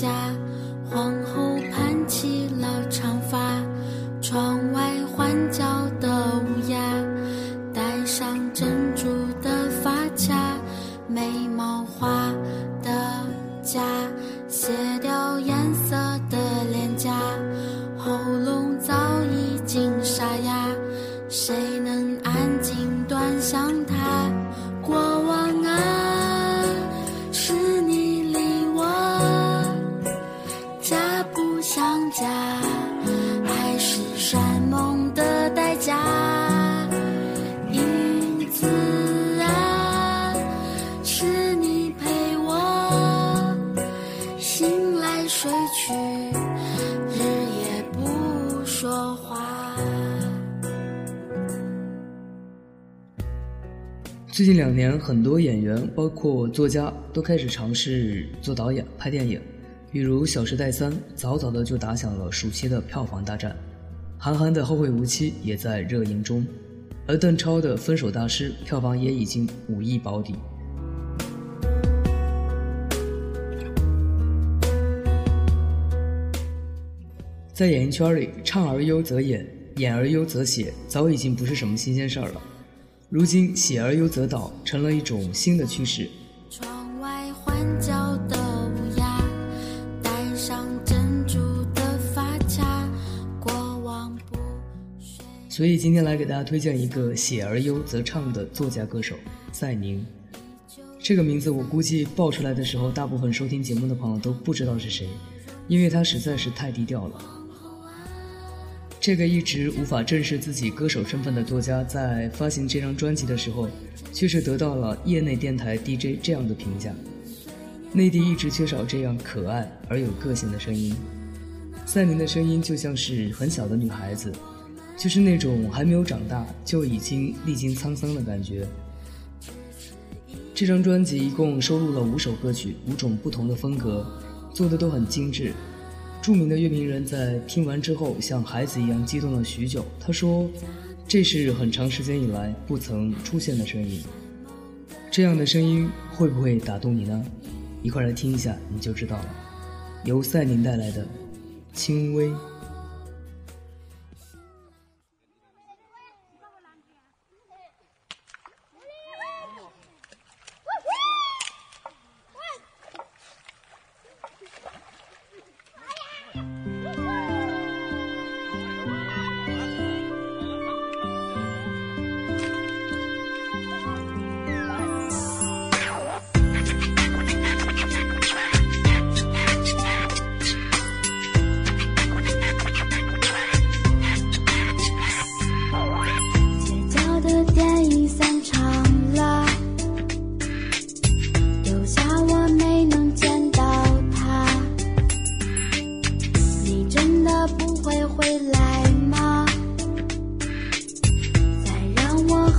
家。想家，爱是山盟的代价最近两年，很多演员，包括作家，都开始尝试做导演、拍电影。比如《小时代三》，早早的就打响了暑期的票房大战；韩寒的《后会无期》也在热映中，而邓超的《分手大师》票房也已经五亿保底。在演艺圈里，唱而优则演，演而优则写，早已经不是什么新鲜事儿了。如今，写而优则导成了一种新的趋势。所以今天来给大家推荐一个写而优则唱的作家歌手赛宁。这个名字我估计报出来的时候，大部分收听节目的朋友都不知道是谁，因为他实在是太低调了。这个一直无法正视自己歌手身份的作家，在发行这张专辑的时候，却是得到了业内电台 DJ 这样的评价：内地一直缺少这样可爱而有个性的声音。赛宁的声音就像是很小的女孩子，就是那种还没有长大就已经历经沧桑的感觉。这张专辑一共收录了五首歌曲，五种不同的风格，做的都很精致。著名的乐评人在听完之后，像孩子一样激动了许久。他说：“这是很长时间以来不曾出现的声音，这样的声音会不会打动你呢？一块来听一下，你就知道了。由赛宁带来的《轻微》。”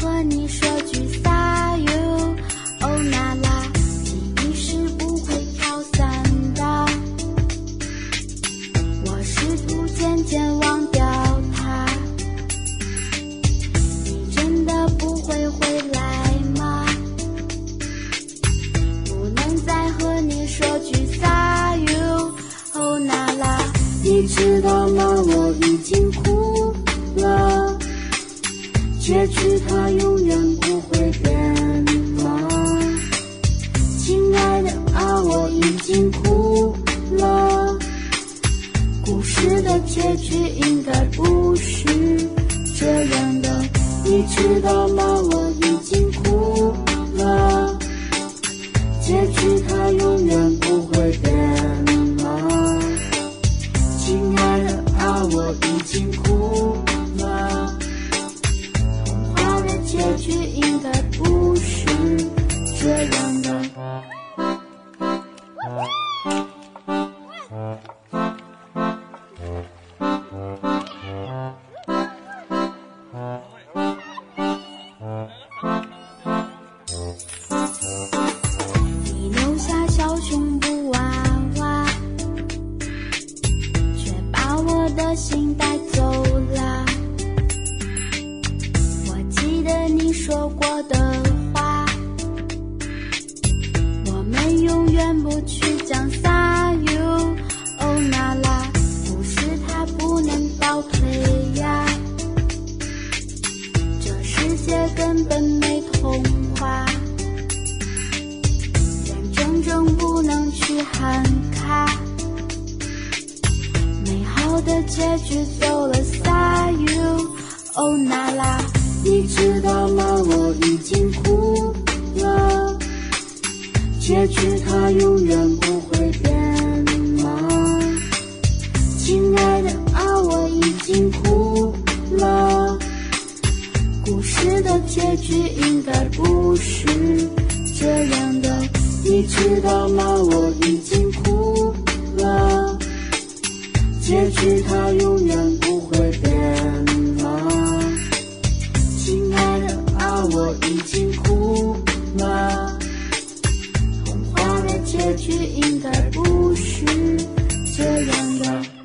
和你说句 “say you”，哦啦啦，记忆是不会飘散的。我试图渐渐忘掉他。你真的不会回来吗？不能再和你说句 “say you”，哦啦啦，你知道吗？我已经哭。结局它永远不会变吗亲爱的啊我已经哭了。故事的结局应该不是这样的你知道吗？你留下小熊布娃娃却把我的心带走了。我记得你说过的们永远不去讲撒由。哦，那拉，不是他不能报退呀，这世界根本没童话，眼睁睁不能去喊卡。美好的结局走了撒 you，哦娜拉，你知道吗？我已经哭，结局它永远不会变吗？亲爱的啊，我已经哭了，故事的结局应该不是这样的，你知道吗？我已结局应该不是这样的。